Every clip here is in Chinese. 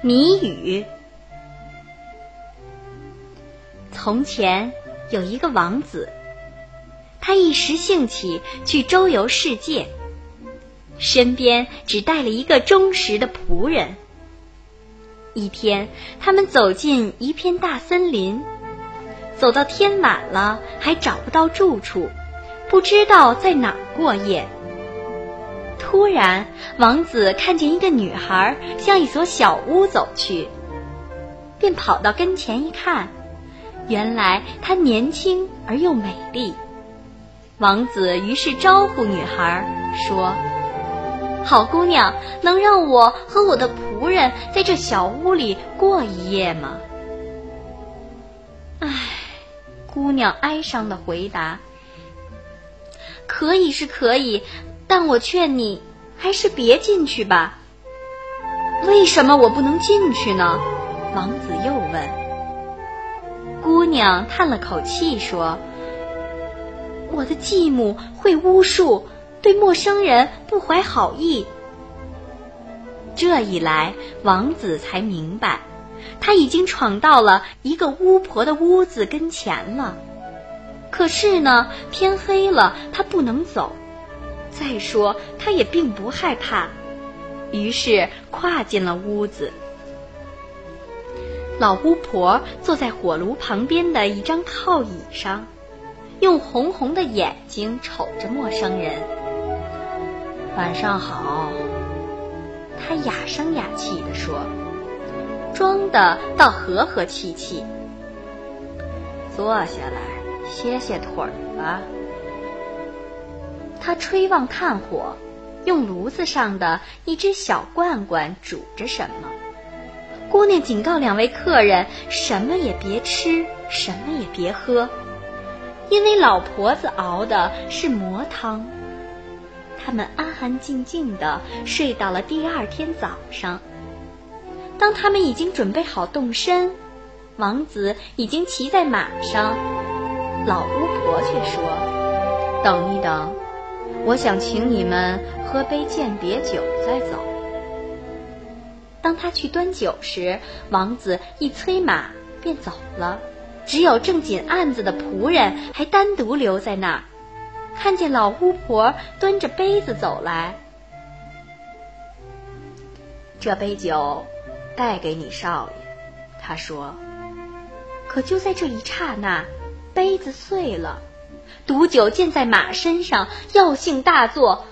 谜语。从前有一个王子，他一时兴起去周游世界，身边只带了一个忠实的仆人。一天，他们走进一片大森林，走到天晚了，还找不到住处，不知道在哪儿过夜。突然，王子看见一个女孩向一所小屋走去，便跑到跟前一看，原来她年轻而又美丽。王子于是招呼女孩说：“好姑娘，能让我和我的仆人在这小屋里过一夜吗？”唉，姑娘哀伤的回答：“可以是可以。”但我劝你，还是别进去吧。为什么我不能进去呢？王子又问。姑娘叹了口气说：“我的继母会巫术，对陌生人不怀好意。”这一来，王子才明白，他已经闯到了一个巫婆的屋子跟前了。可是呢，天黑了，他不能走。再说，他也并不害怕，于是跨进了屋子。老巫婆坐在火炉旁边的一张靠椅上，用红红的眼睛瞅着陌生人。晚上好，她哑声哑气地说，装的倒和和气气。坐下来歇歇腿儿吧。他吹旺炭火，用炉子上的一只小罐罐煮着什么。姑娘警告两位客人：什么也别吃，什么也别喝，因为老婆子熬的是魔汤。他们安安静静的睡到了第二天早上。当他们已经准备好动身，王子已经骑在马上，老巫婆却说：“等一等。”我想请你们喝杯鉴别酒再走。当他去端酒时，王子一催马便走了，只有正紧案子的仆人还单独留在那儿。看见老巫婆端着杯子走来，这杯酒带给你少爷，他说。可就在这一刹那，杯子碎了。毒酒溅在马身上，药性大作，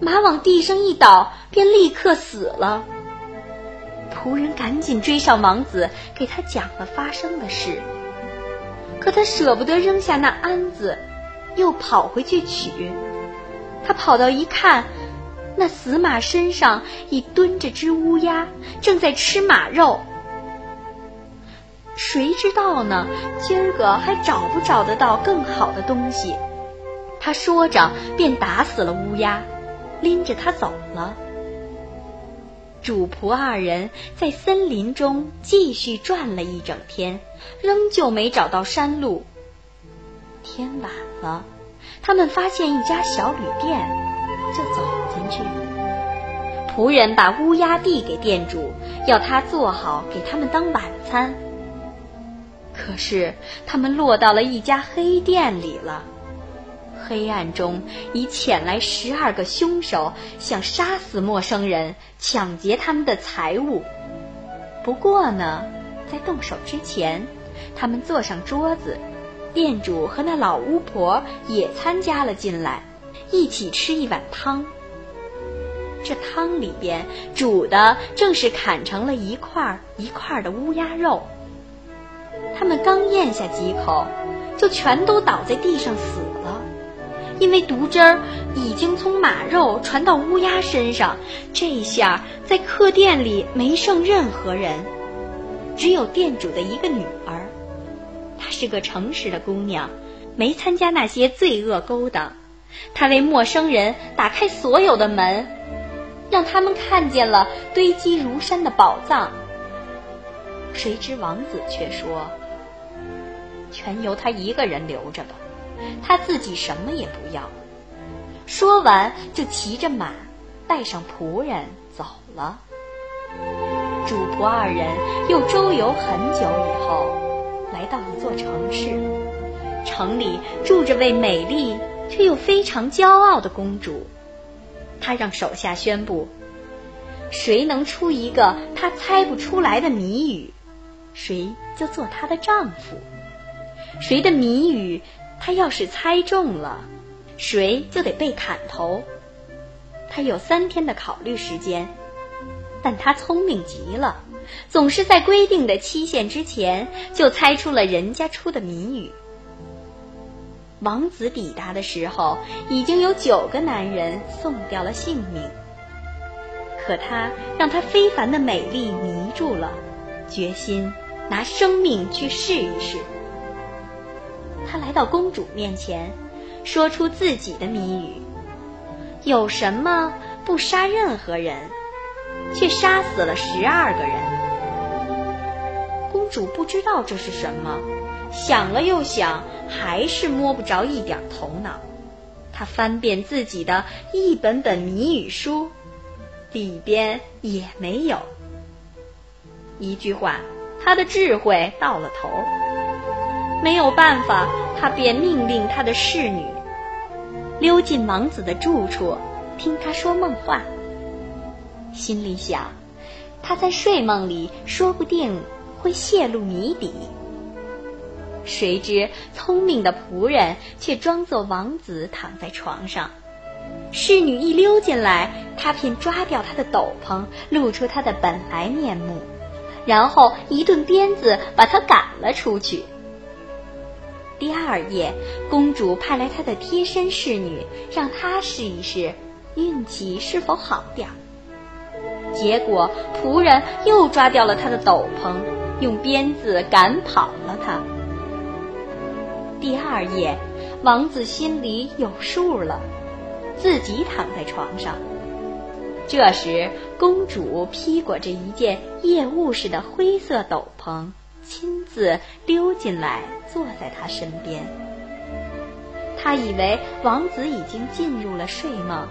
马往地上一倒，便立刻死了。仆人赶紧追上王子，给他讲了发生的事。可他舍不得扔下那鞍子，又跑回去取。他跑到一看，那死马身上已蹲着只乌鸦，正在吃马肉。谁知道呢？今儿个还找不找得到更好的东西？他说着，便打死了乌鸦，拎着它走了。主仆二人在森林中继续转了一整天，仍旧没找到山路。天晚了，他们发现一家小旅店，就走进去。仆人把乌鸦递给店主，要他做好给他们当晚餐。可是他们落到了一家黑店里了，黑暗中已潜来十二个凶手，想杀死陌生人，抢劫他们的财物。不过呢，在动手之前，他们坐上桌子，店主和那老巫婆也参加了进来，一起吃一碗汤。这汤里边煮的正是砍成了一块一块的乌鸦肉。他们刚咽下几口，就全都倒在地上死了，因为毒汁儿已经从马肉传到乌鸦身上。这下在客店里没剩任何人，只有店主的一个女儿。她是个诚实的姑娘，没参加那些罪恶勾当。她为陌生人打开所有的门，让他们看见了堆积如山的宝藏。谁知王子却说：“全由他一个人留着吧，他自己什么也不要。”说完，就骑着马，带上仆人走了。主仆二人又周游很久以后，来到一座城市。城里住着位美丽却又非常骄傲的公主。她让手下宣布：谁能出一个她猜不出来的谜语，谁就做她的丈夫；谁的谜语她要是猜中了，谁就得被砍头。她有三天的考虑时间。但她聪明极了，总是在规定的期限之前就猜出了人家出的谜语。王子抵达的时候，已经有九个男人送掉了性命。可他让他非凡的美丽迷住了，决心拿生命去试一试。他来到公主面前，说出自己的谜语：有什么不杀任何人？却杀死了十二个人。公主不知道这是什么，想了又想，还是摸不着一点头脑。她翻遍自己的一本本谜语书，里边也没有。一句话，他的智慧到了头。没有办法，他便命令他的侍女溜进王子的住处，听他说梦话。心里想，他在睡梦里说不定会泄露谜底。谁知聪明的仆人却装作王子躺在床上，侍女一溜进来，他便抓掉他的斗篷，露出他的本来面目，然后一顿鞭子把他赶了出去。第二夜，公主派来她的贴身侍女，让她试一试运气是否好点儿。结果，仆人又抓掉了他的斗篷，用鞭子赶跑了他。第二夜，王子心里有数了，自己躺在床上。这时，公主披裹着一件夜雾似的灰色斗篷，亲自溜进来，坐在他身边。他以为王子已经进入了睡梦，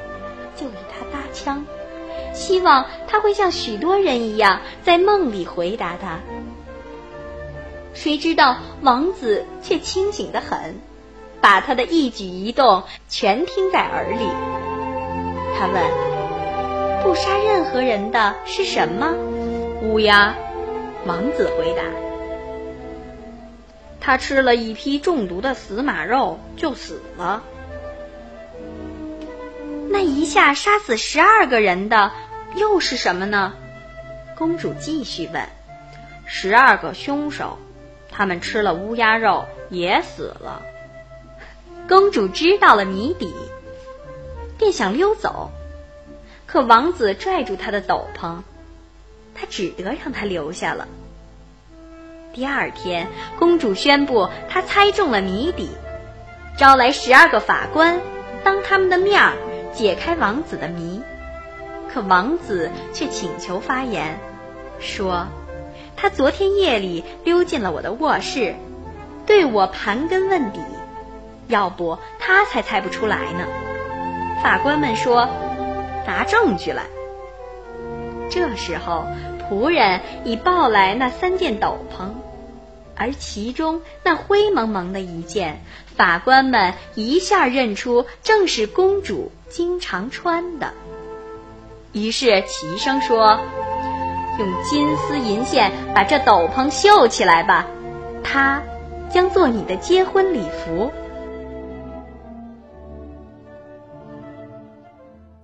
就与他搭腔。希望他会像许多人一样，在梦里回答他。谁知道王子却清醒得很，把他的一举一动全听在耳里。他问：“不杀任何人的是什么？”乌鸦。王子回答：“他吃了一批中毒的死马肉就死了。”那一下杀死十二个人的又是什么呢？公主继续问。十二个凶手，他们吃了乌鸦肉也死了。公主知道了谜底，便想溜走，可王子拽住他的斗篷，他只得让他留下了。第二天，公主宣布她猜中了谜底，招来十二个法官，当他们的面儿。解开王子的谜，可王子却请求发言，说：“他昨天夜里溜进了我的卧室，对我盘根问底，要不他才猜不出来呢。”法官们说：“拿证据来。”这时候，仆人已抱来那三件斗篷，而其中那灰蒙蒙的一件，法官们一下认出正是公主。经常穿的，于是齐声说：“用金丝银线把这斗篷绣起来吧，它将做你的结婚礼服。”